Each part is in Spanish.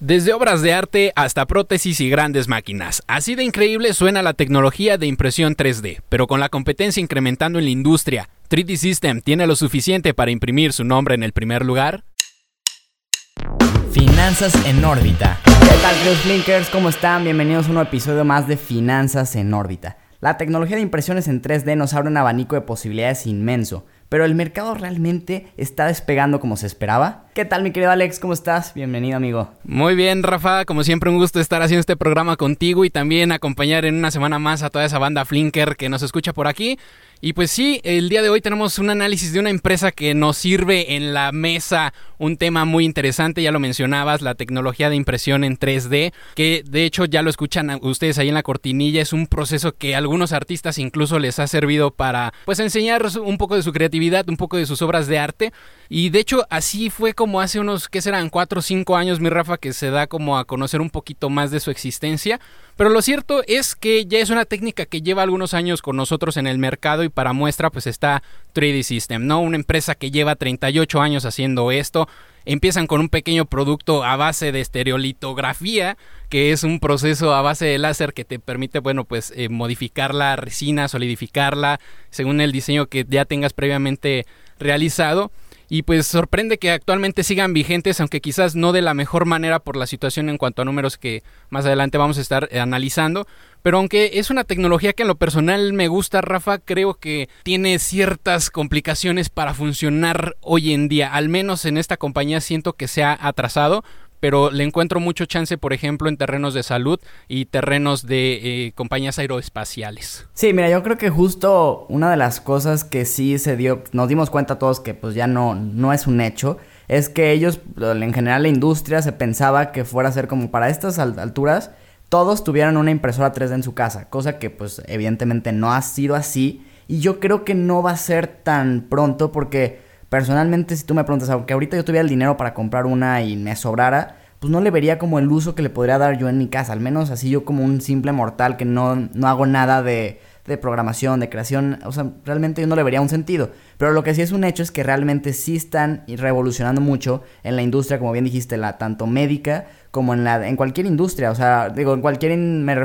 Desde obras de arte hasta prótesis y grandes máquinas. Así de increíble suena la tecnología de impresión 3D, pero con la competencia incrementando en la industria, 3D System tiene lo suficiente para imprimir su nombre en el primer lugar. Finanzas en órbita. ¿Qué tal, queridos Flinkers? ¿Cómo están? Bienvenidos a un nuevo episodio más de Finanzas en órbita. La tecnología de impresiones en 3D nos abre un abanico de posibilidades inmenso pero el mercado realmente está despegando como se esperaba. ¿Qué tal mi querido Alex? ¿Cómo estás? Bienvenido amigo. Muy bien Rafa, como siempre un gusto estar haciendo este programa contigo y también acompañar en una semana más a toda esa banda Flinker que nos escucha por aquí. Y pues sí, el día de hoy tenemos un análisis de una empresa que nos sirve en la mesa un tema muy interesante, ya lo mencionabas, la tecnología de impresión en 3D, que de hecho ya lo escuchan ustedes ahí en la cortinilla, es un proceso que a algunos artistas incluso les ha servido para pues enseñar un poco de su creatividad, un poco de sus obras de arte. Y de hecho así fue como hace unos, ¿qué serán? 4 o 5 años, mi Rafa, que se da como a conocer un poquito más de su existencia. Pero lo cierto es que ya es una técnica que lleva algunos años con nosotros en el mercado y para muestra pues está 3D System, ¿no? Una empresa que lleva 38 años haciendo esto. Empiezan con un pequeño producto a base de estereolitografía, que es un proceso a base de láser que te permite, bueno, pues eh, modificar la resina, solidificarla, según el diseño que ya tengas previamente realizado. Y pues sorprende que actualmente sigan vigentes, aunque quizás no de la mejor manera por la situación en cuanto a números que más adelante vamos a estar eh, analizando. Pero aunque es una tecnología que en lo personal me gusta, Rafa, creo que tiene ciertas complicaciones para funcionar hoy en día. Al menos en esta compañía siento que se ha atrasado pero le encuentro mucho chance, por ejemplo, en terrenos de salud y terrenos de eh, compañías aeroespaciales. Sí, mira, yo creo que justo una de las cosas que sí se dio, nos dimos cuenta todos que pues ya no, no es un hecho, es que ellos, en general la industria se pensaba que fuera a ser como para estas alturas, todos tuvieran una impresora 3D en su casa, cosa que pues evidentemente no ha sido así y yo creo que no va a ser tan pronto porque Personalmente, si tú me preguntas, aunque ahorita yo tuviera el dinero para comprar una y me sobrara, pues no le vería como el uso que le podría dar yo en mi casa. Al menos así yo como un simple mortal que no, no hago nada de, de programación, de creación. O sea, realmente yo no le vería un sentido. Pero lo que sí es un hecho es que realmente sí están revolucionando mucho en la industria, como bien dijiste, la tanto médica como en la en cualquier industria. O sea, digo, en cualquier...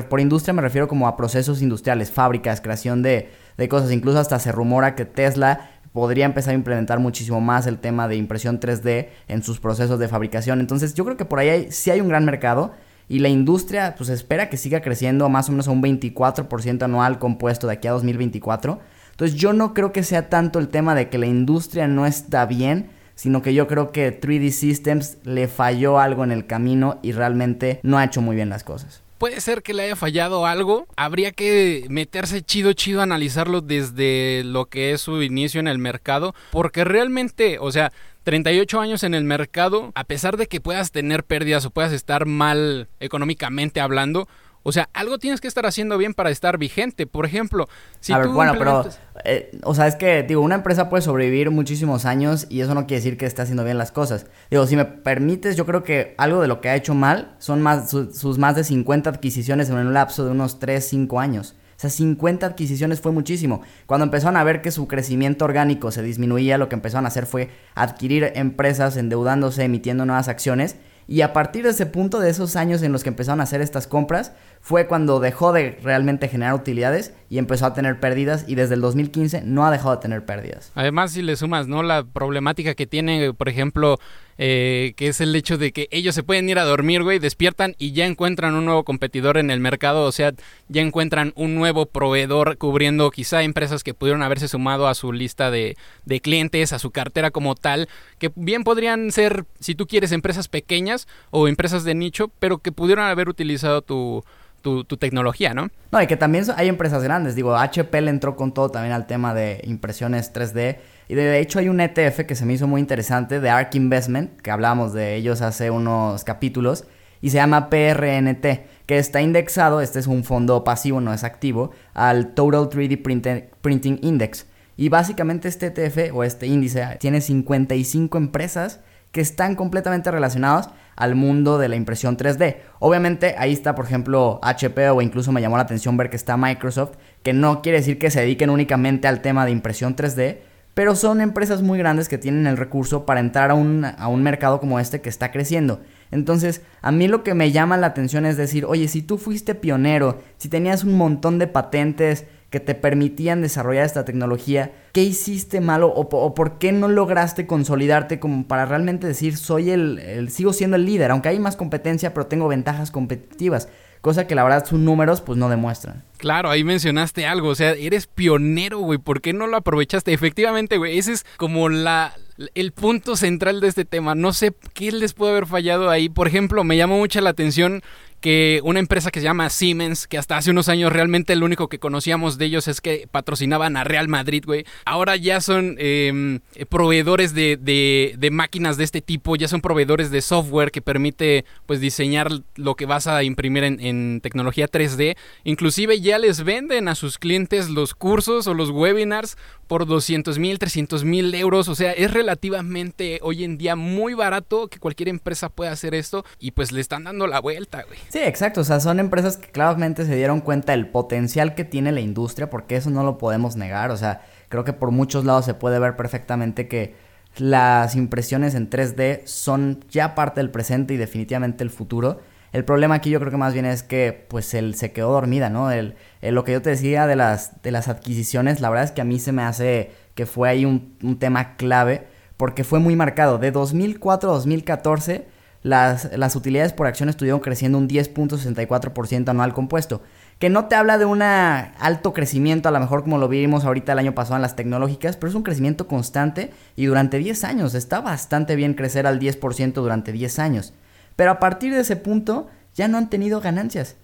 por industria me refiero como a procesos industriales, fábricas, creación de, de cosas. Incluso hasta se rumora que Tesla podría empezar a implementar muchísimo más el tema de impresión 3D en sus procesos de fabricación. Entonces yo creo que por ahí sí hay un gran mercado y la industria pues espera que siga creciendo más o menos a un 24% anual compuesto de aquí a 2024. Entonces yo no creo que sea tanto el tema de que la industria no está bien, sino que yo creo que 3D Systems le falló algo en el camino y realmente no ha hecho muy bien las cosas puede ser que le haya fallado algo. Habría que meterse chido, chido, a analizarlo desde lo que es su inicio en el mercado. Porque realmente, o sea, 38 años en el mercado, a pesar de que puedas tener pérdidas o puedas estar mal económicamente hablando, o sea, algo tienes que estar haciendo bien para estar vigente. Por ejemplo, si a ver, bueno, pero, eh, o sea, es que, digo, una empresa puede sobrevivir muchísimos años y eso no quiere decir que esté haciendo bien las cosas. Digo, si me permites, yo creo que algo de lo que ha hecho mal son más sus más de 50 adquisiciones en un lapso de unos 3, 5 años. O sea, 50 adquisiciones fue muchísimo. Cuando empezaron a ver que su crecimiento orgánico se disminuía, lo que empezaron a hacer fue adquirir empresas endeudándose, emitiendo nuevas acciones y a partir de ese punto, de esos años en los que empezaron a hacer estas compras, fue cuando dejó de realmente generar utilidades y empezó a tener pérdidas y desde el 2015 no ha dejado de tener pérdidas. Además, si le sumas, ¿no? La problemática que tiene, por ejemplo, eh, que es el hecho de que ellos se pueden ir a dormir, güey, despiertan y ya encuentran un nuevo competidor en el mercado, o sea, ya encuentran un nuevo proveedor cubriendo quizá empresas que pudieron haberse sumado a su lista de, de clientes, a su cartera como tal, que bien podrían ser, si tú quieres, empresas pequeñas o empresas de nicho, pero que pudieron haber utilizado tu tu, tecnología, ¿no? No, y que también hay empresas grandes. Digo, HP le entró con todo también al tema de impresiones 3D. Y de hecho hay un ETF que se me hizo muy interesante de ARK Investment, que hablábamos de ellos hace unos capítulos, y se llama PRNT, que está indexado, este es un fondo pasivo, no es activo, al Total 3D Printing Index. Y básicamente este ETF o este índice tiene 55 empresas que están completamente relacionadas al mundo de la impresión 3D. Obviamente ahí está, por ejemplo, HP o incluso me llamó la atención ver que está Microsoft, que no quiere decir que se dediquen únicamente al tema de impresión 3D, pero son empresas muy grandes que tienen el recurso para entrar a un, a un mercado como este que está creciendo. Entonces, a mí lo que me llama la atención es decir, oye, si tú fuiste pionero, si tenías un montón de patentes que te permitían desarrollar esta tecnología, ¿qué hiciste malo o, por qué no lograste consolidarte como para realmente decir, soy el, sigo siendo el líder, aunque hay más competencia, pero tengo ventajas competitivas? Cosa que la verdad sus números pues no demuestran. Claro, ahí mencionaste algo, o sea, eres pionero, güey, ¿por qué no lo aprovechaste? Efectivamente, güey, ese es como la, el punto central de este tema. No sé qué les puede haber fallado ahí. Por ejemplo, me llamó mucho la atención que una empresa que se llama Siemens, que hasta hace unos años realmente lo único que conocíamos de ellos es que patrocinaban a Real Madrid, güey. Ahora ya son em, proveedores de, de, máquinas de este tipo, ya son proveedores de software que permite pues diseñar lo que vas a imprimir en, en tecnología 3D. Inclusive ya les venden a sus clientes los cursos o los webinars por 200 mil, 300 mil euros. O sea, es relativamente hoy en día muy barato que cualquier empresa pueda hacer esto y pues le están dando la vuelta, güey. Sí, exacto. O sea, son empresas que claramente se dieron cuenta del potencial que tiene la industria porque eso no lo podemos negar. O sea, creo que por muchos lados se puede ver perfectamente que las impresiones en 3D son ya parte del presente y definitivamente el futuro. El problema aquí yo creo que más bien es que pues él se quedó dormida, ¿no? El, lo que yo te decía de las, de las adquisiciones, la verdad es que a mí se me hace que fue ahí un, un tema clave porque fue muy marcado. De 2004 a 2014 las, las utilidades por acción estuvieron creciendo un 10.64% anual compuesto. Que no te habla de un alto crecimiento, a lo mejor como lo vimos ahorita el año pasado en las tecnológicas, pero es un crecimiento constante y durante 10 años. Está bastante bien crecer al 10% durante 10 años. Pero a partir de ese punto ya no han tenido ganancias.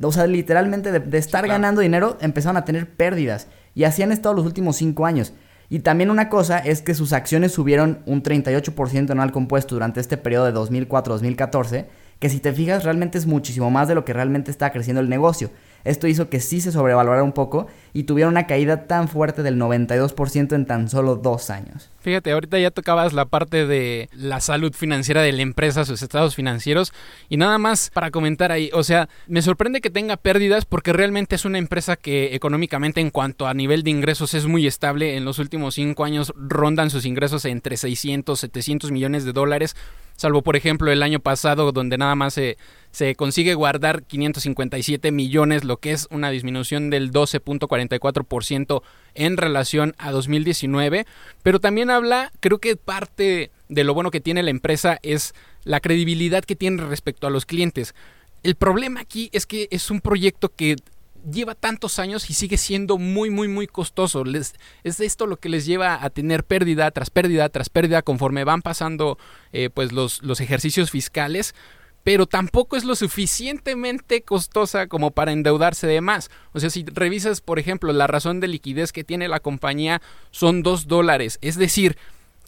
O sea, literalmente de, estar ganando dinero empezaron a tener pérdidas. Y así han estado los últimos 5 años. Y también una cosa es que sus acciones subieron un 38% anual compuesto durante este periodo de 2004-2014, que si te fijas realmente es muchísimo más de lo que realmente está creciendo el negocio. Esto hizo que sí se sobrevalorara un poco y tuviera una caída tan fuerte del 92% en tan solo dos años. Fíjate, ahorita ya tocabas la parte de la salud financiera de la empresa, sus estados financieros, y nada más para comentar ahí, o sea, me sorprende que tenga pérdidas porque realmente es una empresa que económicamente en cuanto a nivel de ingresos es muy estable. En los últimos cinco años rondan sus ingresos entre 600, 700 millones de dólares salvo por ejemplo el año pasado donde nada más se, se consigue guardar 557 millones, lo que es una disminución del 12.44% en relación a 2019, pero también habla, creo que parte de lo bueno que tiene la empresa es la credibilidad que tiene respecto a los clientes. El problema aquí es que es un proyecto que lleva tantos años y sigue siendo muy, muy, muy costoso. Les, es esto lo que les lleva a tener pérdida tras pérdida tras pérdida conforme van pasando eh, pues los, los ejercicios fiscales. Pero tampoco es lo suficientemente costosa como para endeudarse de más. O sea, si revisas, por ejemplo, la razón de liquidez que tiene la compañía son dos dólares. Es decir,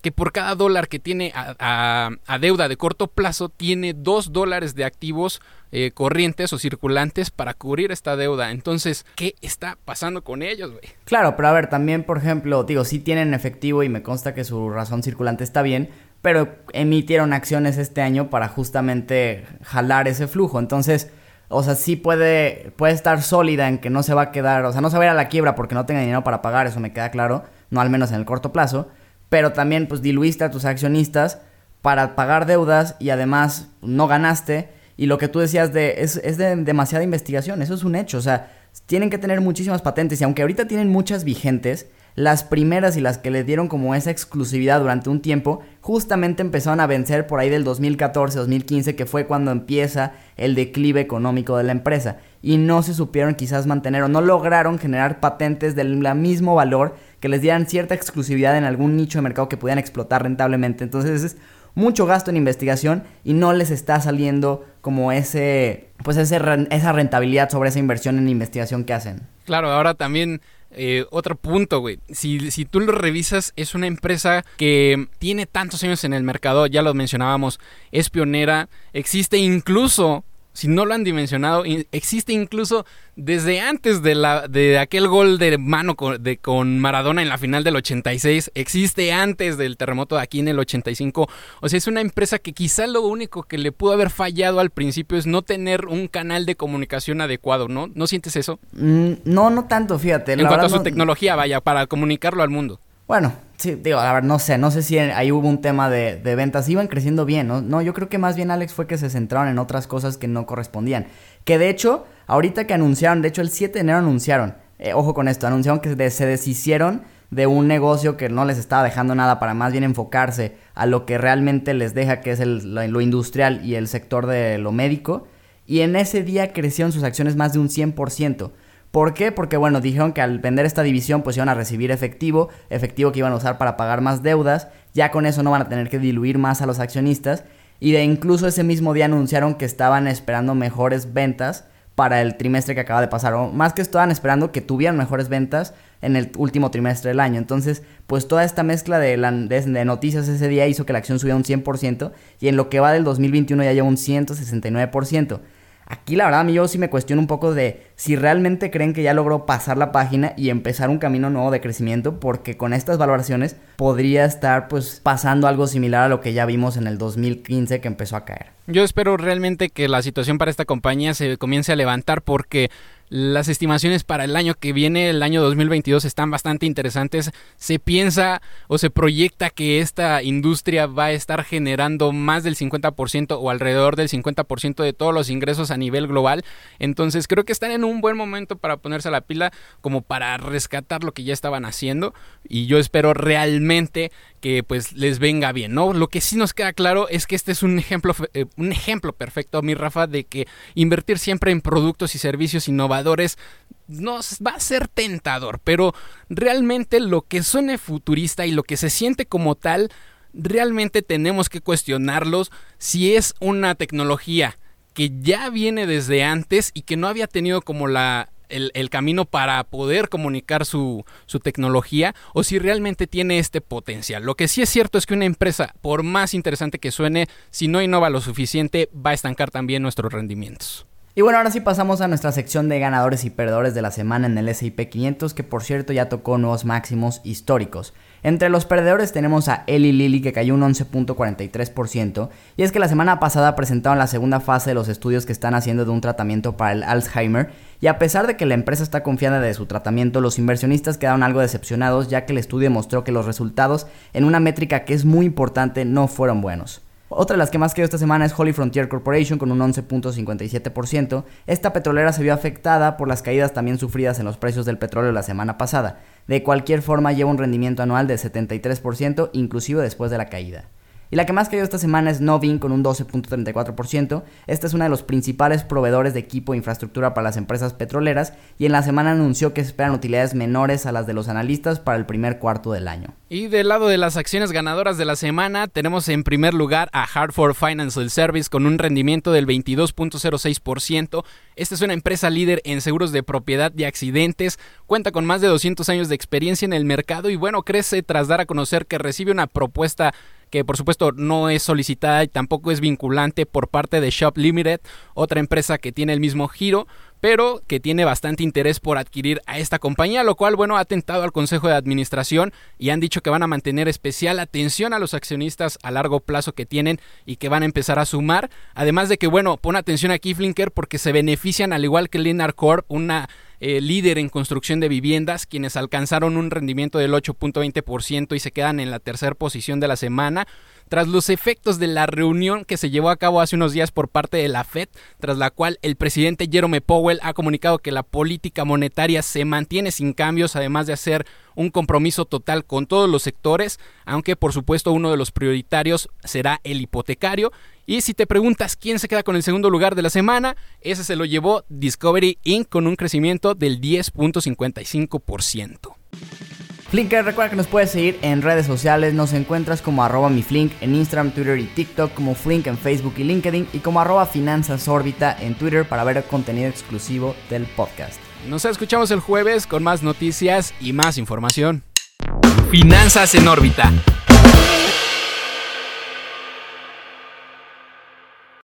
que por cada dólar que tiene a, deuda de corto plazo, tiene dos dólares de activos eh, corrientes o circulantes para cubrir esta deuda. Entonces, ¿qué está pasando con ellos, güey? Claro, pero a ver, también, por ejemplo, digo, sí tienen efectivo y me consta que su razón circulante está bien, pero emitieron acciones este año para justamente jalar ese flujo. Entonces, o sea, sí puede, puede estar sólida en que no se va a quedar, o sea, no se va a ir a la quiebra porque no tenga dinero para pagar, eso me queda claro, no al menos en el corto plazo pero también pues diluiste a tus accionistas para pagar deudas y además no ganaste. Y lo que tú decías de es, es de demasiada investigación, eso es un hecho. O sea, tienen que tener muchísimas patentes y aunque ahorita tienen muchas vigentes, las primeras y las que les dieron como esa exclusividad durante un tiempo, justamente empezaron a vencer por ahí del 2014-2015, que fue cuando empieza el declive económico de la empresa. Y no se supieron quizás mantener o no lograron generar patentes del mismo valor que les dieran cierta exclusividad en algún nicho de mercado que pudieran explotar rentablemente. Entonces es mucho gasto en investigación y no les está saliendo como ese, pues ese, esa rentabilidad sobre esa inversión en investigación que hacen. Claro, ahora también eh, otro punto, güey. Si, si tú lo revisas, es una empresa que tiene tantos años en el mercado, ya lo mencionábamos, es pionera, existe incluso si no lo han dimensionado, existe incluso desde antes de, la, de aquel gol de mano con, de, con Maradona en la final del 86, existe antes del terremoto de aquí en el 85. O sea, es una empresa que quizá lo único que le pudo haber fallado al principio es no tener un canal de comunicación adecuado, ¿no? ¿No sientes eso? Mm, no, no tanto, fíjate. En cuanto a su tecnología, vaya, para comunicarlo al mundo. Bueno, Sí, digo, a ver, no sé, no sé si ahí hubo un tema de, de, ventas, iban creciendo bien, ¿no? No, yo creo que más bien Alex fue que se centraron en otras cosas que no correspondían. Que de hecho, ahorita que anunciaron, de hecho el 7 de enero anunciaron, eh, ojo con esto, anunciaron que se deshicieron de un negocio que no les estaba dejando nada para más bien enfocarse a lo que realmente les deja, que es lo industrial y el sector de lo médico. Y en ese día crecieron sus acciones más de un 100%. ¿Por qué? Porque bueno, dijeron que al vender esta división pues iban a recibir efectivo, efectivo que iban a usar para pagar más deudas, ya con eso no van a tener que diluir más a los accionistas y de incluso ese mismo día anunciaron que estaban esperando mejores ventas para el trimestre que acaba de pasar, o más que estaban esperando que tuvieran mejores ventas en el último trimestre del año. Entonces, pues toda esta mezcla de, de, noticias ese día hizo que la acción subiera un 100% y en lo que va del 2021 ya lleva un 169%. Aquí la verdad yo sí me cuestiono un poco de si realmente creen que ya logró pasar la página y empezar un camino nuevo de crecimiento porque con estas valoraciones podría estar pues pasando algo similar a lo que ya vimos en el 2015 que empezó a caer. Yo espero realmente que la situación para esta compañía se comience a levantar porque las estimaciones para el año que viene, el año 2022, están bastante interesantes. Se piensa o se proyecta que esta industria va a estar generando más del 50% o alrededor del 50% de todos los ingresos a nivel global. Entonces creo que están en un buen momento para ponerse a la pila como para rescatar lo que ya estaban haciendo. Y yo espero realmente que pues les venga bien, ¿no? Lo que sí nos queda claro es que este es un ejemplo, eh, un ejemplo perfecto, mi Rafa, de que invertir siempre en productos y servicios innovadores nos va a ser tentador, pero realmente lo que suene futurista y lo que se siente como tal, realmente tenemos que cuestionarlos si es una tecnología que ya viene desde antes y que no había tenido como la el, camino para poder comunicar su, su, tecnología o si realmente tiene este potencial. Lo que sí es cierto es que una empresa, por más interesante que suene, si no innova lo suficiente, va a estancar también nuestros rendimientos. Y bueno, ahora sí pasamos a nuestra sección de ganadores y perdedores de la semana en el SIP 500, que por cierto ya tocó nuevos máximos históricos. Entre los perdedores tenemos a Eli Lilly que cayó un 11.43%, y es que la semana pasada presentaron la segunda fase de los estudios que están haciendo de un tratamiento para el Alzheimer, y a pesar de que la empresa está confiada de su tratamiento, los inversionistas quedaron algo decepcionados ya que el estudio mostró que los resultados en una métrica que es muy importante no fueron buenos. Otra de las que más quedó esta semana es Holly Frontier Corporation con un 11.57%. Esta petrolera se vio afectada por las caídas también sufridas en los precios del petróleo la semana pasada. De cualquier forma lleva un rendimiento anual de 73%, inclusive después de la caída. Y la que más cayó esta semana es Novin con un 12.34%. Esta es una de los principales proveedores de equipo e infraestructura para las empresas petroleras y en la semana anunció que esperan utilidades menores a las de los analistas para el primer cuarto del año. Y del lado de las acciones ganadoras de la semana tenemos en primer lugar a Hartford Financial Service con un rendimiento del 22.06%. Esta es una empresa líder en seguros de propiedad y accidentes, cuenta con más de 200 años de experiencia en el mercado y bueno, crece tras dar a conocer que recibe una propuesta que por supuesto no es solicitada y tampoco es vinculante por parte de Shop Limited, otra empresa que tiene el mismo giro, pero que tiene bastante interés por adquirir a esta compañía, lo cual, bueno, ha tentado al Consejo de Administración y han dicho que van a mantener especial atención a los accionistas a largo plazo que tienen y que van a empezar a sumar. Además de que, bueno, pon atención aquí, Flinker, porque se benefician, al igual que Linar Corp, una eh, líder en construcción de viviendas, quienes alcanzaron un rendimiento del 8.20% y se quedan en la tercera posición de la semana tras los efectos de la reunión que se llevó a cabo hace unos días por parte de la Fed, tras la cual el presidente Jerome Powell ha comunicado que la política monetaria se mantiene sin cambios, además de hacer un compromiso total con todos los sectores, aunque por supuesto uno de los prioritarios será el hipotecario. Y si te preguntas quién se queda con el segundo lugar de la semana, ese se lo llevó Discovery Inc. con un crecimiento del 10.55%. Flinker, recuerda que nos puedes seguir en redes sociales, nos encuentras como arroba mi Flink en Instagram, Twitter y TikTok, como Flink en Facebook y LinkedIn y como arroba Finanzas Órbita en Twitter para ver contenido exclusivo del podcast. Nos escuchamos el jueves con más noticias y más información. Finanzas en órbita.